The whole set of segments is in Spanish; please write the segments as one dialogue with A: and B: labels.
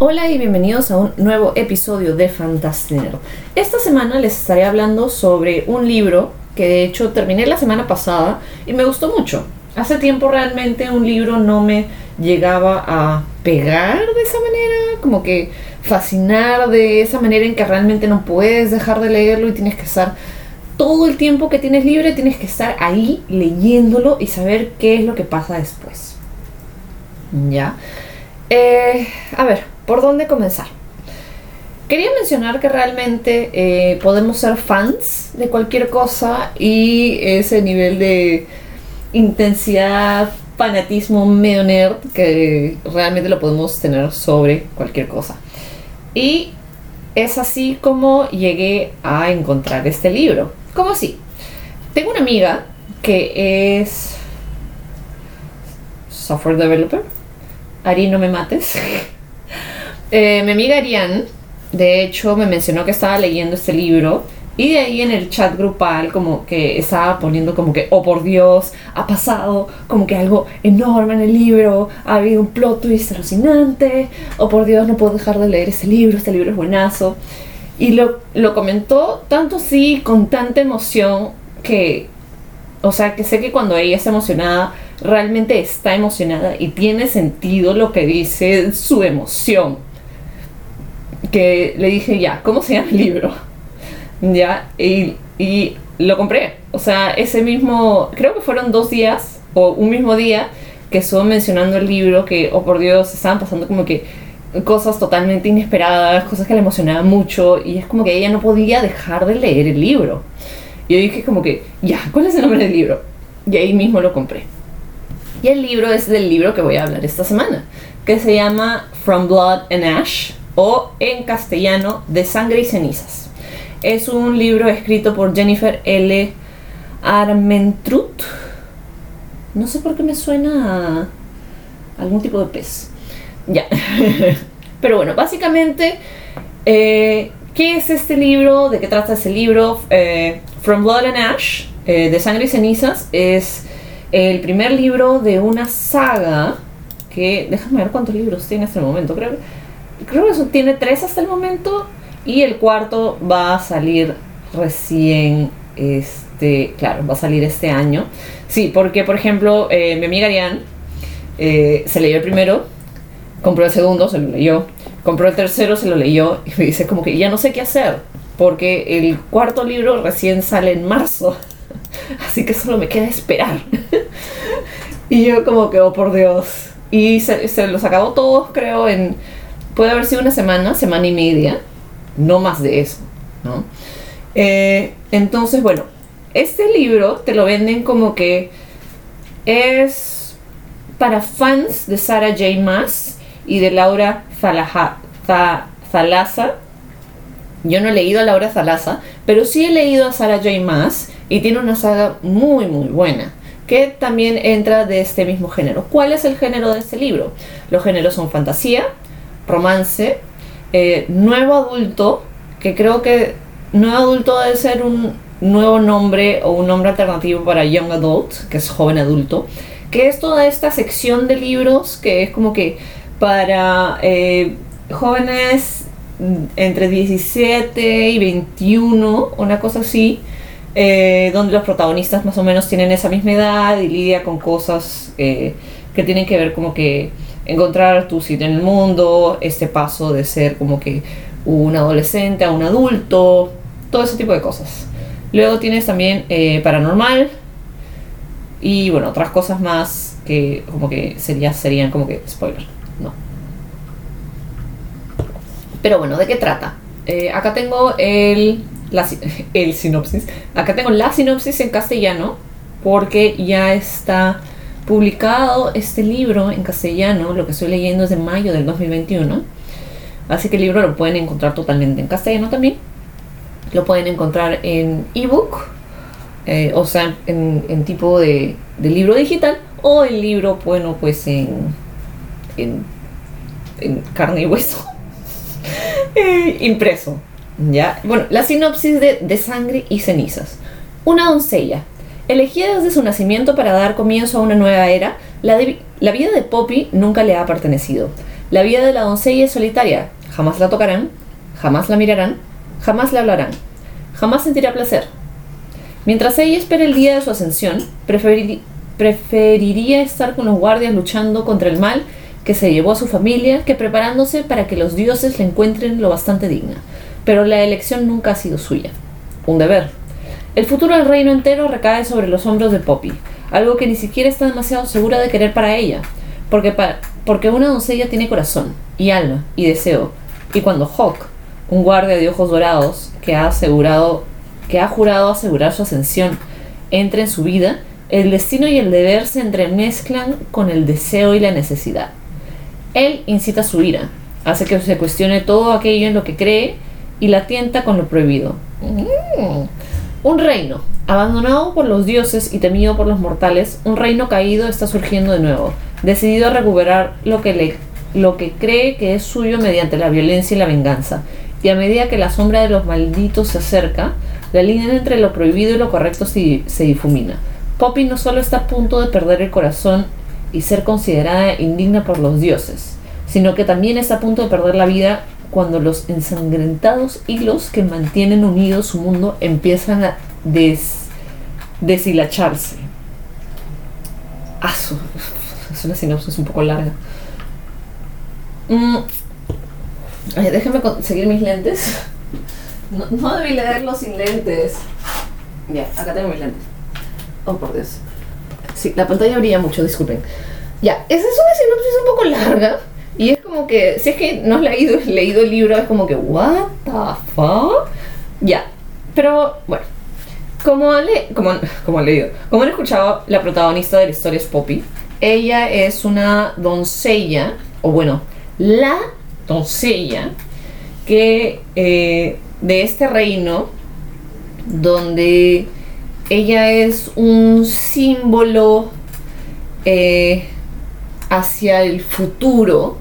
A: Hola y bienvenidos a un nuevo episodio de Fantastinero. Esta semana les estaré hablando sobre un libro que de hecho terminé la semana pasada y me gustó mucho. Hace tiempo realmente un libro no me llegaba a pegar de esa manera, como que fascinar de esa manera en que realmente no puedes dejar de leerlo y tienes que estar todo el tiempo que tienes libre, tienes que estar ahí leyéndolo y saber qué es lo que pasa después. ¿Ya? Eh, a ver, ¿por dónde comenzar? Quería mencionar que realmente eh, podemos ser fans de cualquier cosa y ese nivel de intensidad, fanatismo medio nerd que realmente lo podemos tener sobre cualquier cosa. Y es así como llegué a encontrar este libro. ¿Cómo así? Tengo una amiga que es software developer. Ari, no me mates. Eh, mi amiga Ariane, de hecho, me mencionó que estaba leyendo este libro. Y de ahí en el chat grupal como que estaba poniendo como que, oh por Dios, ha pasado como que algo enorme en el libro, ha habido un plot twist alucinante, oh por Dios, no puedo dejar de leer este libro, este libro es buenazo. Y lo, lo comentó tanto sí, con tanta emoción, que, o sea, que sé que cuando ella está emocionada, realmente está emocionada y tiene sentido lo que dice su emoción que le dije, ya, ¿cómo se llama el libro? Ya, y, y lo compré. O sea, ese mismo, creo que fueron dos días o un mismo día que estuvo mencionando el libro, que, oh por Dios, estaban pasando como que cosas totalmente inesperadas, cosas que le emocionaban mucho, y es como que ella no podía dejar de leer el libro. Y yo dije como que, ya, ¿cuál es el nombre del libro? Y ahí mismo lo compré. Y el libro es del libro que voy a hablar esta semana, que se llama From Blood and Ash, o en castellano De Sangre y Cenizas. Es un libro escrito por Jennifer L. Armentrut. No sé por qué me suena a algún tipo de pez. Ya. Pero bueno, básicamente, eh, ¿qué es este libro? ¿De qué trata este libro? Eh, From Blood and Ash, eh, de Sangre y Cenizas, es el primer libro de una saga que, déjame ver cuántos libros tiene hasta el momento, creo creo que eso tiene tres hasta el momento y el cuarto va a salir recién, este, claro, va a salir este año. Sí, porque por ejemplo, eh, mi amiga Ariane eh, se leyó el primero, compró el segundo, se lo leyó, compró el tercero, se lo leyó y me dice como que ya no sé qué hacer, porque el cuarto libro recién sale en marzo, así que solo me queda esperar. y yo como que, oh por Dios. Y se, se los acabó todos, creo, en puede haber sido una semana, semana y media, no más de eso, ¿no? Eh, entonces, bueno, este libro te lo venden como que es para fans de Sarah J. Maas y de Laura Zalaza. Yo no he leído a Laura Zalaza, pero sí he leído a Sarah J. Maas y tiene una saga muy, muy buena que también entra de este mismo género. ¿Cuál es el género de este libro? Los géneros son fantasía, romance, eh, nuevo adulto, que creo que nuevo adulto debe ser un nuevo nombre o un nombre alternativo para Young Adult, que es joven adulto, que es toda esta sección de libros que es como que para eh, jóvenes entre 17 y 21, una cosa así, eh, donde los protagonistas más o menos tienen esa misma edad y lidia con cosas que tienen que ver como que encontrar tu sitio en el mundo, este paso de ser como que un adolescente a un adulto, todo ese tipo de cosas. Luego tienes también eh, paranormal y bueno, otras cosas más que como que sería, serían como que spoiler, no. Pero bueno, ¿de qué trata? Eh, acá tengo el, el sinopsis. Acá tengo la sinopsis en castellano porque ya está publicado este libro en castellano, lo que estoy leyendo es de mayo del 2021. Así que el libro lo pueden encontrar totalmente en castellano también. Lo pueden encontrar en ebook, eh, o sea, en, tipo de, libro digital, o el libro, bueno, pues en, en, carne y hueso, eh, impreso. ¿ya? Bueno, la sinopsis de, de Sangre y Cenizas. Una doncella, Elegida desde su nacimiento para dar comienzo a una nueva era, la, vida de Poppy nunca le ha pertenecido. La vida de la doncella es solitaria, jamás la tocarán, jamás la mirarán, jamás le hablarán, jamás sentirá placer. Mientras ella espera el día de su ascensión, preferi- preferiría estar con los guardias luchando contra el mal que se llevó a su familia que preparándose para que los dioses la encuentren lo bastante digna. Pero la elección nunca ha sido suya. Un deber. El futuro del reino entero recae sobre los hombros de Poppy, algo que ni siquiera está demasiado segura de querer para ella, porque, porque una doncella tiene corazón, y alma, y deseo, y cuando Hawk, un guardia de ojos dorados, que ha asegurado, que ha jurado asegurar su ascensión, entra en su vida, el destino y el deber se entremezclan con el deseo y la necesidad. Él incita su ira, hace que se cuestione todo aquello en lo que cree y la tienta con lo prohibido. Mm. Un reino, abandonado por los dioses y temido por los mortales, un reino caído está surgiendo de nuevo, decidido a recuperar lo que, lo que cree que es suyo mediante la violencia y la venganza. Y a medida que la sombra de los malditos se acerca, la línea entre lo prohibido y lo correcto se, se difumina. Poppy no solo está a punto de perder el corazón y ser considerada indigna por los dioses, sino que también está a punto de perder la vida cuando los ensangrentados hilos que mantienen unido su mundo empiezan a des- deshilacharse. Ah, su- es una sinopsis un poco larga. Mm. Ay, conseguir mis lentes. No, no debí leerlo sin lentes. Ya, acá tengo mis lentes. Oh, por Dios. Sí, la pantalla brilla mucho, disculpen. Ya, esa es una sinopsis un poco larga. Y es como que, si es que no has leído, leído el libro, es como que, ¿What the fuck? Ya, pero bueno. Como, le, como, como leído, como han escuchado, la protagonista de la historia es Poppy. Ella es una doncella, o bueno, la doncella que eh, de este reino donde ella es un símbolo eh, hacia el futuro,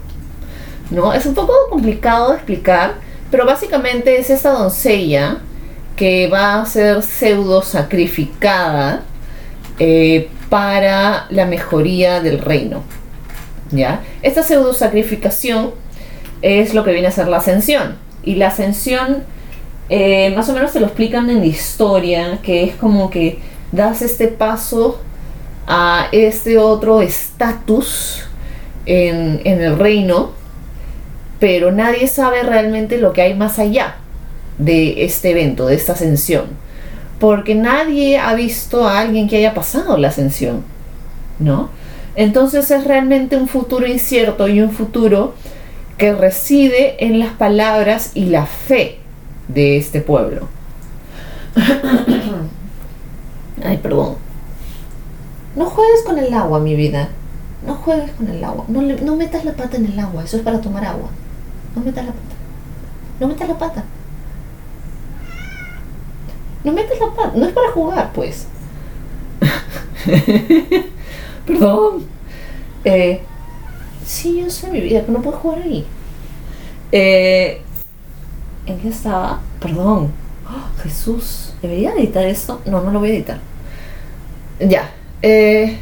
A: ¿no? Es un poco complicado de explicar, pero básicamente es esta doncella que va a ser pseudo sacrificada eh, para la mejoría del reino, ¿ya? Esta pseudo sacrificación es lo que viene a ser la ascensión, y la ascensión eh, más o menos te lo explican en la historia, que es como que das este paso a este otro estatus en, en el reino, pero nadie sabe realmente lo que hay más allá de este evento, de esta ascensión, porque nadie ha visto a alguien que haya pasado la ascensión, ¿no? Entonces es realmente un futuro incierto y un futuro que reside en las palabras y la fe de este pueblo. Ay, perdón. No juegues con el agua, mi vida. No juegues con el agua. No, metas la pata en el agua. Eso es para tomar agua. No metas la pata. No metas la pata. No metas la pata. No es para jugar, pues. perdón. Eh, sí, yo sé mi vida, pero no puedo jugar ahí. Eh, ¿En qué estaba? Perdón. ¡Oh, Jesús, ¿debería editar esto? No, no lo voy a editar. Ya. Eh,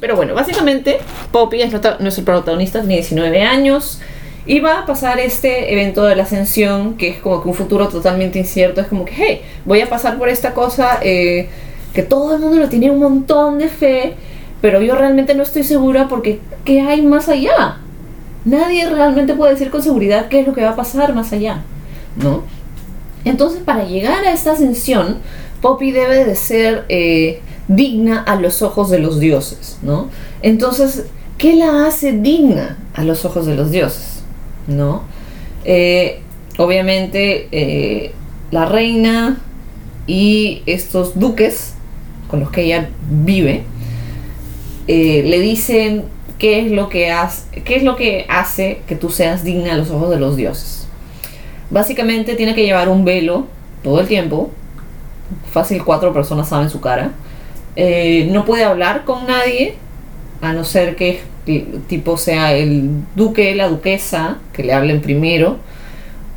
A: pero bueno, básicamente Poppy es nuestra- nuestro protagonista, tiene 19 años. Y va a pasar este evento de la ascensión, que es como que un futuro totalmente incierto. Es como que, hey, voy a pasar por esta cosa eh, que todo el mundo lo tiene un montón de fe, pero yo realmente no estoy segura porque ¿qué hay más allá? Nadie realmente puede decir con seguridad qué es lo que va a pasar más allá, ¿no? Entonces, para llegar a esta ascensión, Poppy debe de ser eh, digna a los ojos de los dioses, ¿no? Entonces, ¿qué la hace digna a los ojos de los dioses? ¿No? Eh, obviamente, eh, la reina y estos duques con los que ella vive eh, le dicen qué es lo que hace, qué es lo que hace que tú seas digna a los ojos de los dioses. Básicamente tiene que llevar un velo todo el tiempo. Fácil cuatro personas saben su cara. Eh, no puede hablar con nadie, a no ser que tipo sea el duque, la duquesa, que le hablen primero,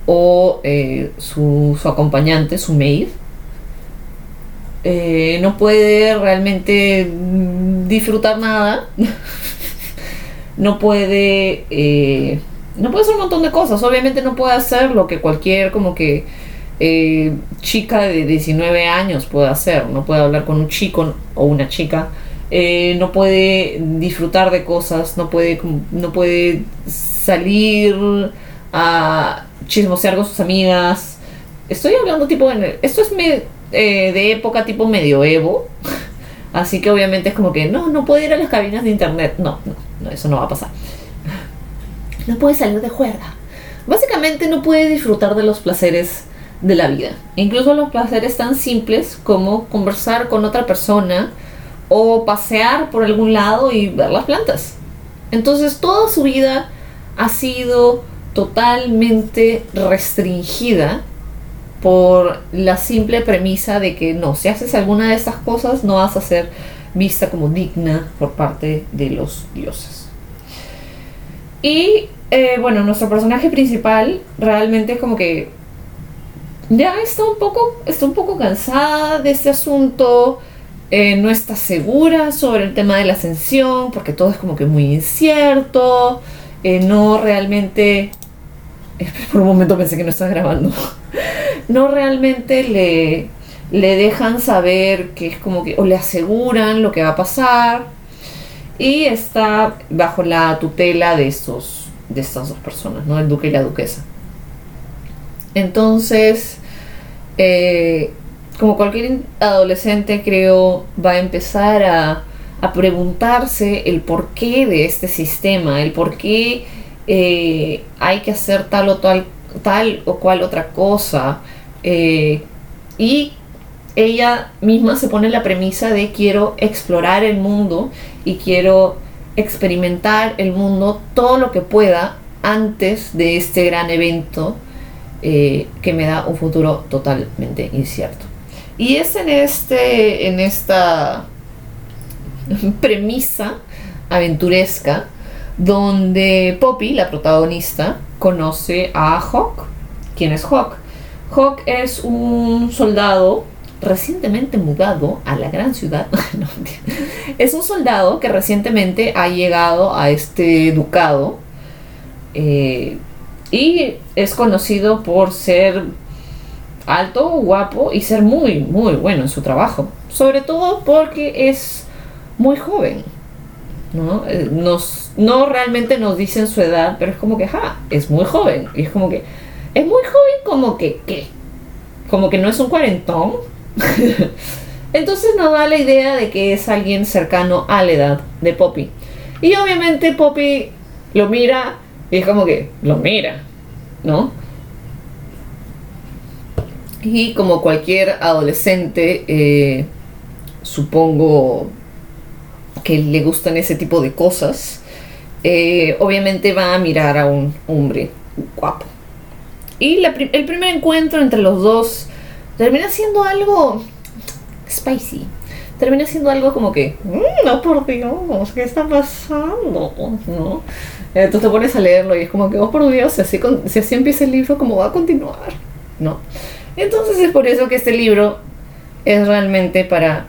A: o eh, su, su acompañante, su maid. Eh, no puede realmente mm, disfrutar nada. no puede, eh, no puede hacer un montón de cosas. Obviamente no puede hacer lo que cualquier como que eh, chica de 19 años puede hacer. No puede hablar con un chico o una chica. Eh, no puede disfrutar de cosas, no puede, no puede salir a chismosear con sus amigas. Estoy hablando tipo, esto es de época tipo medioevo, así que obviamente es como que no, no puede ir a las cabinas de internet, no, no, no eso no va a pasar. No puede salir de juerga. Básicamente no puede disfrutar de los placeres de la vida. Incluso los placeres tan simples como conversar con otra persona o pasear por algún lado y ver las plantas. Entonces toda su vida ha sido totalmente restringida por la simple premisa de que no, si haces alguna de estas cosas no vas a ser vista como digna por parte de los dioses. Y eh, bueno, nuestro personaje principal realmente es como que ya está un poco, está un poco cansada de este asunto, eh, no está segura sobre el tema de la ascensión, porque todo es como que muy incierto, eh, no realmente... Por un momento pensé que no estaba grabando. no realmente le, le dejan saber que es como que, o le aseguran lo que va a pasar, y está bajo la tutela de estos de estas dos personas, ¿no? El duque y la duquesa. Entonces, eh, como cualquier adolescente creo, va a empezar a, preguntarse el porqué de este sistema, el por qué eh, hay que hacer tal o tal, tal o cual otra cosa. Eh, y ella misma se pone la premisa de quiero explorar el mundo y quiero experimentar el mundo todo lo que pueda antes de este gran evento eh, que me da un futuro totalmente incierto. Y es en, este, en esta premisa aventuresca donde Poppy, la protagonista, conoce a Hawk. ¿Quién es Hawk? Hawk es un soldado recientemente mudado a la gran ciudad. es un soldado que recientemente ha llegado a este ducado eh, y es conocido por ser alto, guapo y ser muy, muy bueno en su trabajo. Sobre todo porque es muy joven. ¿no? Eh, nos, no realmente nos dicen su edad, pero es como que, ja, es muy joven. Y es como que, es muy joven como que, ¿qué? Como que no es un cuarentón. Entonces nos da la idea de que es alguien cercano a la edad de Poppy. Y obviamente Poppy lo mira y es como que lo mira, ¿no? Y como cualquier adolescente, eh, supongo que le gustan ese tipo de cosas, eh, obviamente va a mirar a un hombre guapo. Y el primer encuentro entre los dos termina siendo algo spicy. Termina siendo algo como que, mm, no por Dios, ¿qué está pasando? ¿No? Entonces te pones a leerlo y es como que, oh por Dios, si así, si así empieza el libro, ¿cómo va a continuar? ¿No? Entonces es por eso que este libro es realmente para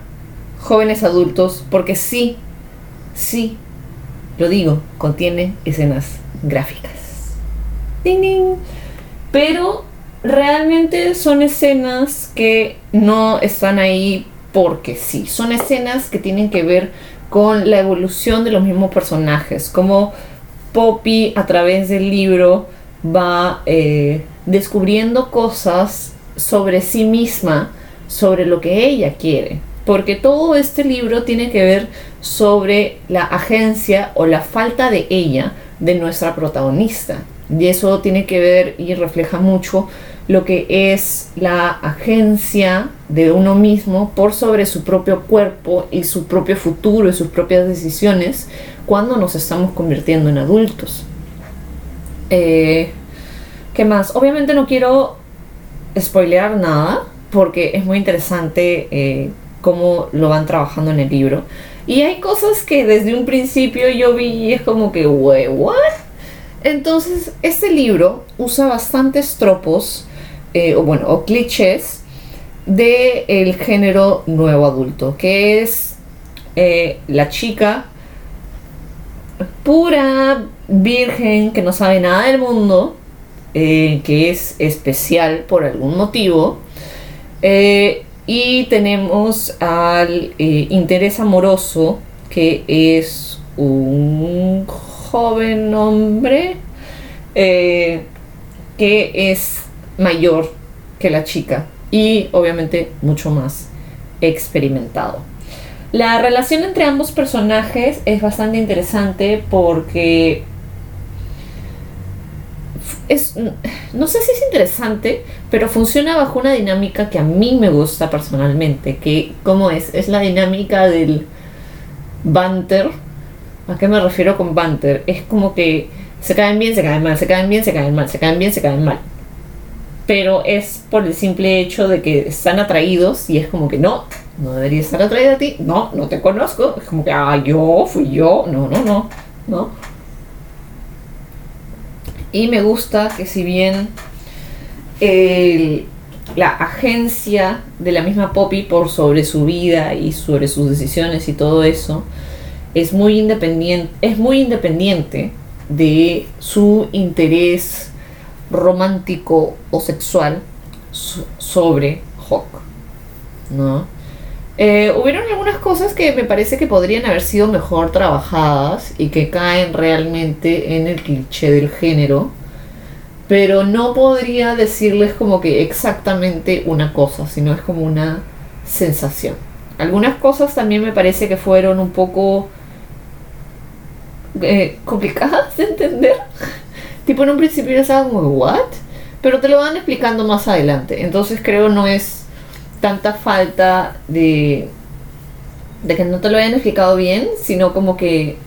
A: jóvenes adultos, porque sí, sí, lo digo, contiene escenas gráficas. Ding, ding. Pero realmente son escenas que no están ahí porque sí, son escenas que tienen que ver con la evolución de los mismos personajes, como Poppy a través del libro va eh, descubriendo cosas sobre sí misma, sobre lo que ella quiere. Porque todo este libro tiene que ver sobre la agencia o la falta de ella de nuestra protagonista. Y eso tiene que ver y refleja mucho lo que es la agencia de uno mismo por sobre su propio cuerpo y su propio futuro y sus propias decisiones cuando nos estamos convirtiendo en adultos. Eh, ¿Qué más? Obviamente no quiero spoilear nada porque es muy interesante eh, cómo lo van trabajando en el libro. Y hay cosas que desde un principio yo vi y es como que, ¿what? Entonces, este libro usa bastantes tropos, eh, o bueno, o clichés del el género nuevo adulto, que es eh, la chica pura virgen que no sabe nada del mundo, eh, que es especial por algún motivo. Y tenemos al interés amoroso, que es un joven hombre que es mayor que la chica y obviamente mucho más experimentado. La relación entre ambos personajes es bastante interesante porque es, no sé si es interesante, pero funciona bajo una dinámica que a mí me gusta personalmente, que ¿cómo es? Es la dinámica del banter. ¿A qué me refiero con banter? Es como que se caen bien, se caen mal, se caen bien, se caen mal, se caen bien, se caen mal. Pero es por el simple hecho de que están atraídos y es como que no, no debería estar atraída a ti, no, no te conozco, es como que, ah, yo, fui yo, no, no, no, no. Y me gusta que si bien la agencia de la misma Poppy por sobre su vida y sobre sus decisiones y todo eso, es muy independiente, es muy independiente de su interés romántico o sexual sobre Hawk, ¿no? Eh, hubieron algunas cosas que me parece que podrían haber sido mejor trabajadas y que caen realmente en el cliché del género, pero no podría decirles como que exactamente una cosa, sino es como una sensación. Algunas cosas también me parece que fueron un poco eh, complicadas de entender. Tipo en un principio yo estaba como, ¿what? Pero te lo van explicando más adelante. Entonces creo no es tanta falta de, de que no te lo hayan explicado bien, sino como que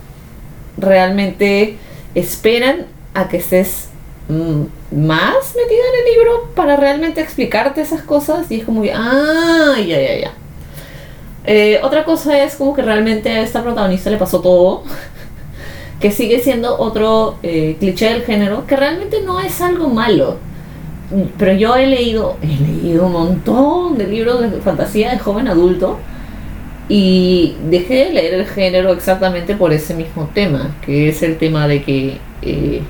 A: realmente esperan a que estés mm, más metida en el libro para realmente explicarte esas cosas y es como, ah, ya, ya, ya. Eh, otra cosa es como que realmente a esta protagonista le pasó todo, que sigue siendo otro eh, cliché del género, que realmente no es algo malo pero yo he leído, he leído un montón de libros de fantasía de joven adulto y dejé de leer el género exactamente por ese mismo tema, que es el tema de que eh,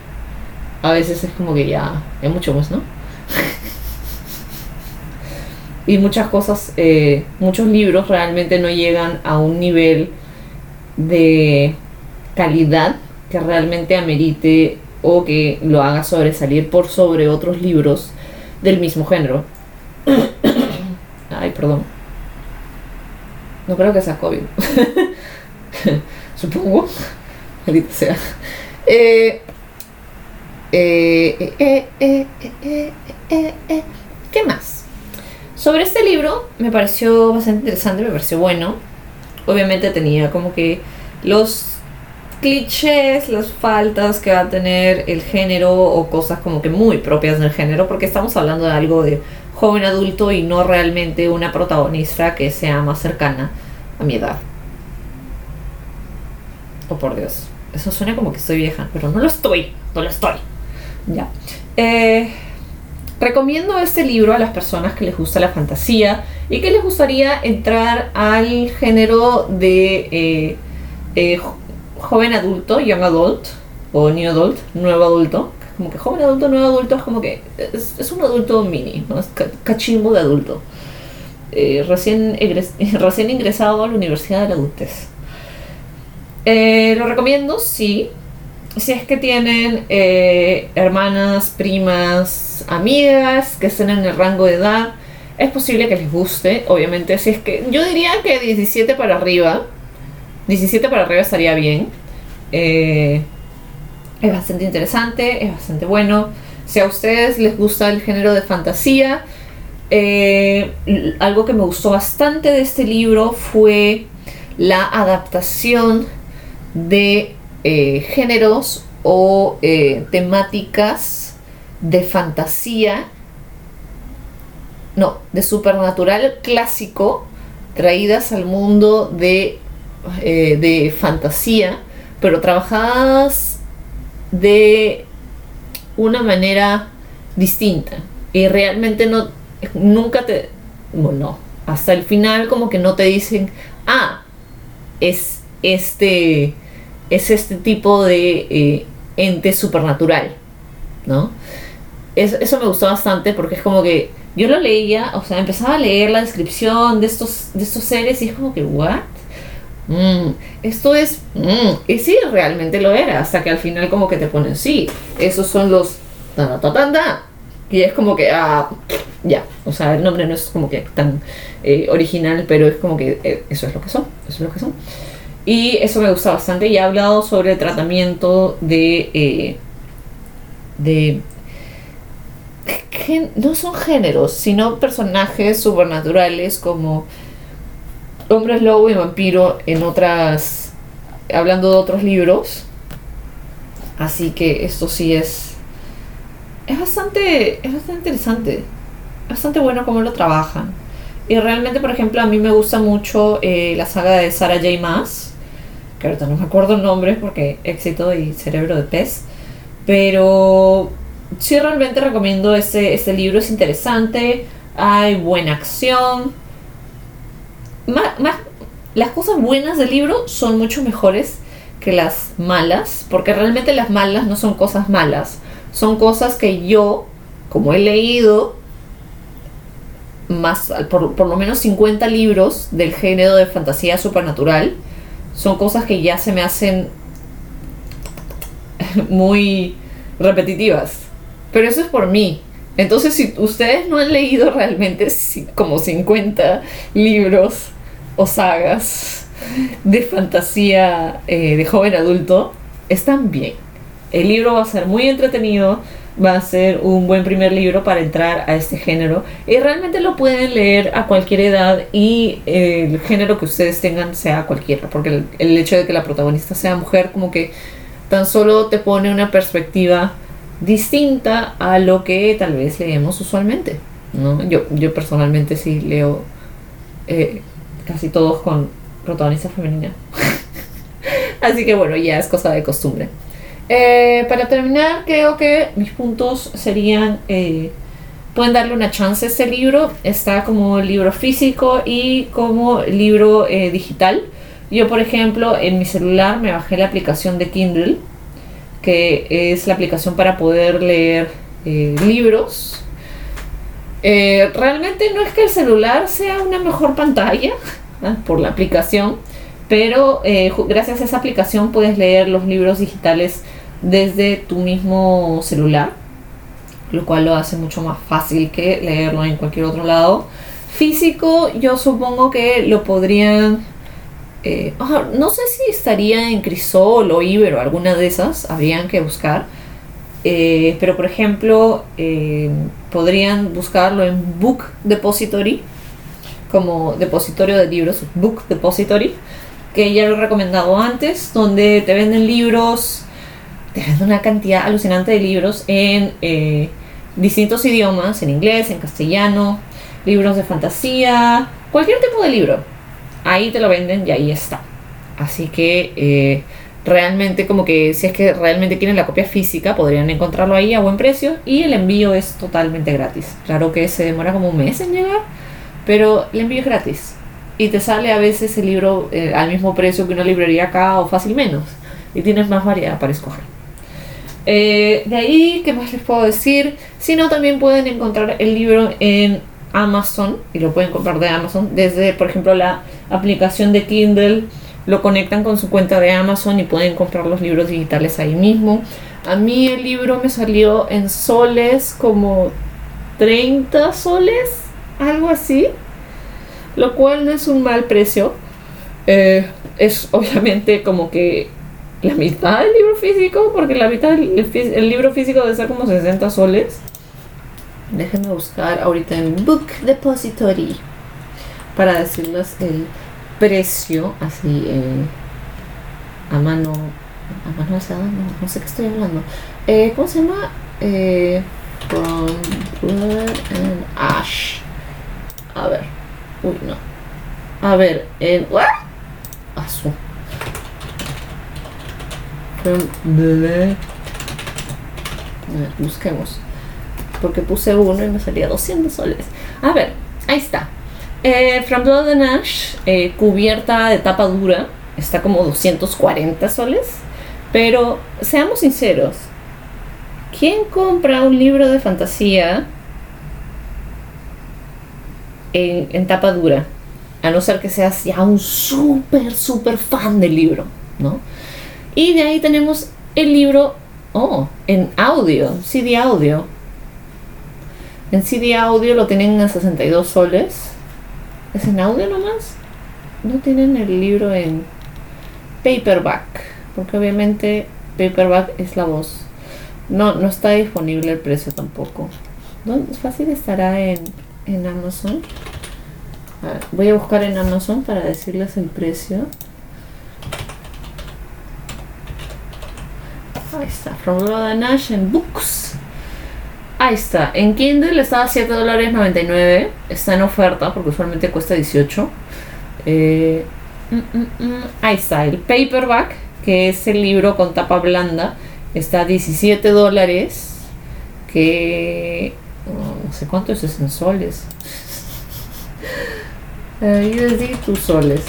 A: a veces es como que ya hay mucho más, ¿no? y muchas cosas, eh, muchos libros realmente no llegan a un nivel de calidad que realmente amerite o que lo haga sobresalir por sobre otros libros del mismo género. Ay, perdón. No creo que sea COVID. Supongo. Maldita sea. Eh, eh, eh, ¿Qué más? Sobre este libro me pareció bastante interesante, me pareció bueno. Obviamente tenía como que los clichés, las faltas que va a tener el género o cosas como que muy propias del género, porque estamos hablando de algo de joven adulto y no realmente una protagonista que sea más cercana a mi edad. Oh por Dios, eso suena como que estoy vieja, pero no lo estoy, no lo estoy. Ya. Eh, recomiendo este libro a las personas que les gusta la fantasía y que les gustaría entrar al género de eh, eh, joven adulto, young adult, o new adult, nuevo adulto. Como que joven adulto, nuevo adulto es como que es, un adulto mini, ¿no? es cachimbo de adulto. Eh, recién, recién ingresado a la Universidad de la Adultez. Eh, lo recomiendo, sí. Si es que tienen eh, hermanas, primas, amigas que estén en el rango de edad, es posible que les guste. Obviamente, si es que yo diría que 17 para arriba 17 para arriba estaría bien. Eh, es bastante interesante, es bastante bueno. Si a ustedes les gusta el género de fantasía, eh, algo que me gustó bastante de este libro fue la adaptación de eh, géneros o temáticas de fantasía, no, de supernatural clásico, traídas al mundo de eh, de fantasía, pero trabajadas de una manera distinta. Y realmente no, nunca te, bueno, hasta el final como que no te dicen, ah, es este es este tipo de eh, ente supernatural, ¿no? eso me gustó bastante porque es como que yo lo leía, o sea, empezaba a leer la descripción de estos, de estos seres y es como que, ¿what? Mm, esto es... Mm, y sí, realmente lo era, hasta que al final como que te ponen, sí, esos son los... Ta, ta, ta, y es como que, ah, ya, o sea, el nombre no es como que tan eh, original, pero es como que eh, eso es lo que son, eso es lo que son. Y eso me gusta bastante y he hablado sobre el tratamiento de... Eh, de no son géneros, sino personajes supernaturales como hombres lobo y vampiro en otras, hablando de otros libros. Así que esto sí es, es bastante, es bastante interesante, bastante bueno cómo lo trabajan. Y realmente, por ejemplo, a mí me gusta mucho eh, la saga de Sarah J. Maas, que ahorita no me acuerdo el nombre porque éxito y cerebro de pez, pero sí realmente recomiendo este, este libro, es interesante, hay buena acción. Más, las cosas buenas del libro son mucho mejores que las malas, porque realmente las malas no son cosas malas, son cosas que yo, como he leído más por, por lo menos 50 libros del género de fantasía supernatural, son cosas que ya se me hacen muy repetitivas. Pero eso es por mí. Entonces, si ustedes no han leído realmente como 50 libros o sagas de fantasía eh, de joven adulto, están bien. El libro va a ser muy entretenido, va a ser un buen primer libro para entrar a este género y realmente lo pueden leer a cualquier edad y el género que ustedes tengan sea cualquiera, porque el, el hecho de que la protagonista sea mujer como que tan solo te pone una perspectiva distinta a lo que tal vez leemos usualmente. ¿no? Yo, yo personalmente sí leo eh, casi todos con protagonista femenina. Así que bueno, ya es cosa de costumbre. Eh, para terminar, creo que mis puntos serían, eh, pueden darle una chance a este libro. Está como libro físico y como libro digital. Yo, por ejemplo, en mi celular me bajé la aplicación de Kindle que es la aplicación para poder leer eh, libros. Eh, realmente no es que el celular sea una mejor pantalla ¿ah? por la aplicación, pero eh, gracias a esa aplicación puedes leer los libros digitales desde tu mismo celular, lo cual lo hace mucho más fácil que leerlo en cualquier otro lado. Físico, yo supongo que lo podrían eh, no sé si estaría en Crisol o Iber o alguna de esas, habrían que buscar. Eh, pero por ejemplo, eh, podrían buscarlo en Book Depository, como depositorio de libros, Book Depository, que ya lo he recomendado antes, donde te venden libros, te venden una cantidad alucinante de libros en distintos idiomas, en inglés, en castellano, libros de fantasía, cualquier tipo de libro ahí te lo venden y ahí está. Así que eh, realmente como que si es que realmente quieren la copia física podrían encontrarlo ahí a buen precio y el envío es totalmente gratis. Claro que se demora como un mes en llegar, pero el envío es gratis. Y te sale a veces el libro eh, al mismo precio que una librería acá o fácil menos. Y tienes más variedad para escoger. Eh, de ahí, ¿qué más les puedo decir? Si no, también pueden encontrar el libro en Amazon y lo pueden comprar de Amazon desde, por ejemplo, la aplicación de Kindle. Lo conectan con su cuenta de Amazon y pueden comprar los libros digitales ahí mismo. A mí el libro me salió en soles como 30 soles, algo así, lo cual no es un mal precio. Eh, es obviamente como que la mitad del libro físico, porque la mitad del el libro físico debe ser como 60 soles. Déjenme buscar ahorita en Book Depository para decirles el precio así eh, a mano a mano alzada no, sé qué estoy hablando eh, ¿cómo se llama? Eh, from Blood and Ash a ver uy no a ver en what? Asu. from Blood a ver, busquemos porque puse uno y me salía 200 soles. A ver, ahí está. Eh, From Blood and Ash, eh, cubierta de tapa dura, está como 240 soles. Pero seamos sinceros, ¿quién compra un libro de fantasía en, en tapa dura? A no ser que seas ya un súper, súper fan del libro, ¿no? Y de ahí tenemos el libro, oh, en audio, CD audio. En CD audio lo tienen a 62 soles. ¿Es en audio nomás? No tienen el libro en paperback, porque obviamente paperback es la voz. No, no está disponible el precio tampoco. ¿Dónde fácil estará en, en Amazon? voy a buscar en Amazon para decirles el precio. Ahí está, From Nash en Books. Ahí está, en Kindle está a 7 dólares 99. Está en oferta porque usualmente cuesta 18. Eh, mm, mm, mm. ahí está, el paperback, que es el libro con tapa blanda, está a 17 dólares. Que oh, no sé cuánto es en soles. Ahí USD tus soles.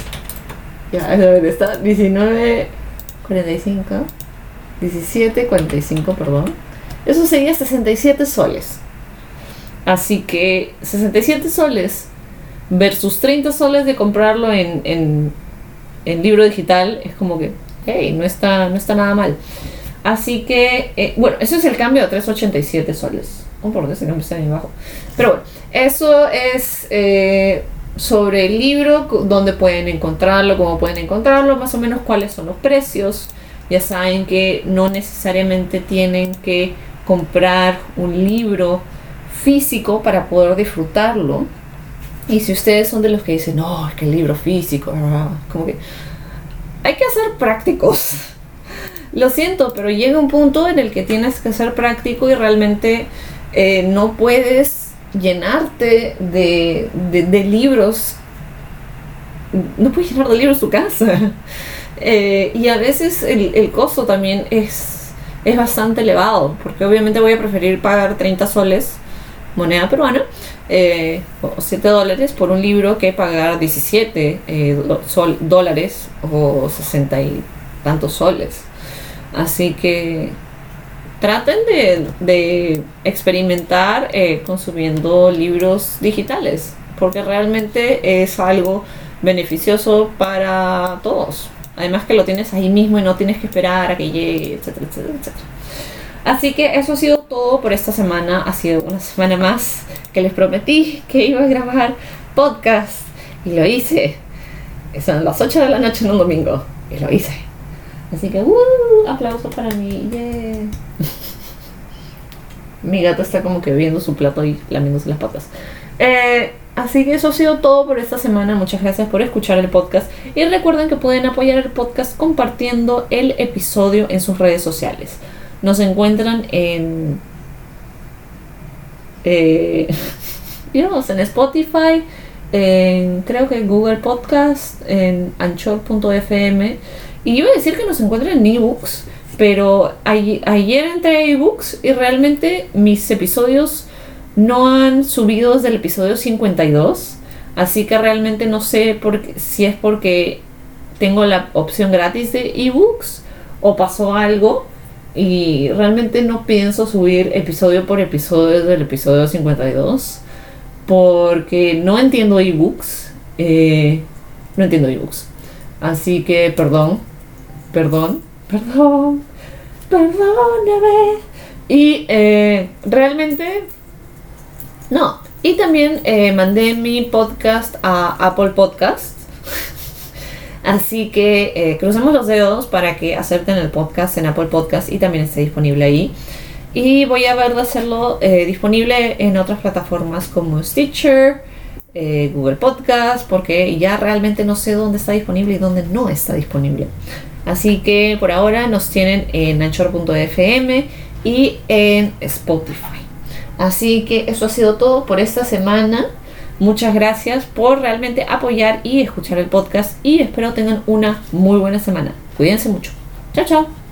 A: Ya, a ver, está 19.45. 17.45, perdón. Eso sería 67 soles. Así que 67 soles versus 30 soles de comprarlo en, en, libro digital es como que, hey, no está, no está nada mal. Así que, eh, bueno, eso es el cambio a 387 soles. Oh, por ese cambio está ahí abajo. Pero bueno, eso es eh, sobre el libro, dónde pueden encontrarlo, cómo pueden encontrarlo, más o menos cuáles son los precios. Ya saben que no necesariamente tienen que comprar un libro físico para poder disfrutarlo. Y si ustedes son de los que dicen, no, es que el libro físico, como que hay que ser prácticos. Lo siento, pero llega un punto en el que tienes que ser práctico y realmente eh, no puedes llenarte de, de, libros. No puedes llenar de libros tu casa. Eh, y a veces el, el costo también es, es bastante elevado, porque obviamente voy a preferir pagar 30 soles, moneda peruana, eh, o 7 dólares por un libro que pagar 17 eh, dólares o 60 y tantos soles. Así que traten de, experimentar eh, consumiendo libros digitales, porque realmente es algo beneficioso para todos. Además que lo tienes ahí mismo y no tienes que esperar a que llegue, etcétera, etcétera, etcétera. Así que eso ha sido todo por esta semana. Ha sido una semana más que les prometí que iba a grabar podcast y lo hice. Son las 8 de la noche en un domingo y lo hice. Así que, uh, aplauso para mí. Mi gato está como que viendo su plato y lamiéndose las patas. Eh, así que eso ha sido todo por esta semana. Muchas gracias por escuchar el podcast. Y recuerden que pueden apoyar el podcast compartiendo el episodio en sus redes sociales. Nos encuentran en. Eh, en Spotify, en creo que Google Podcast, en Anchor.fm y iba a decir que nos encuentran en ebooks, pero ayer entré a ebooks y realmente mis episodios no han subido desde el episodio 52. Así que realmente no sé por si es porque tengo la opción gratis de ebooks o pasó algo. Y realmente no pienso subir episodio por episodio desde el episodio 52. Porque no entiendo ebooks. Eh, no entiendo ebooks. Así que perdón perdón, perdón, perdóname. Y eh, realmente, no. Y también eh, mandé mi podcast a Apple Podcast. Así que eh, crucemos los dedos para que acepten el podcast en Apple Podcast y también esté disponible ahí. Y voy a ver de hacerlo disponible en otras plataformas como Stitcher, Google Podcast, porque ya realmente no sé dónde está disponible y dónde no está disponible. Así que por ahora nos tienen en anchor.fm y en Spotify. Así que eso ha sido todo por esta semana. Muchas gracias por realmente apoyar y escuchar el podcast y espero tengan una muy buena semana. Cuídense mucho. Chao, chao.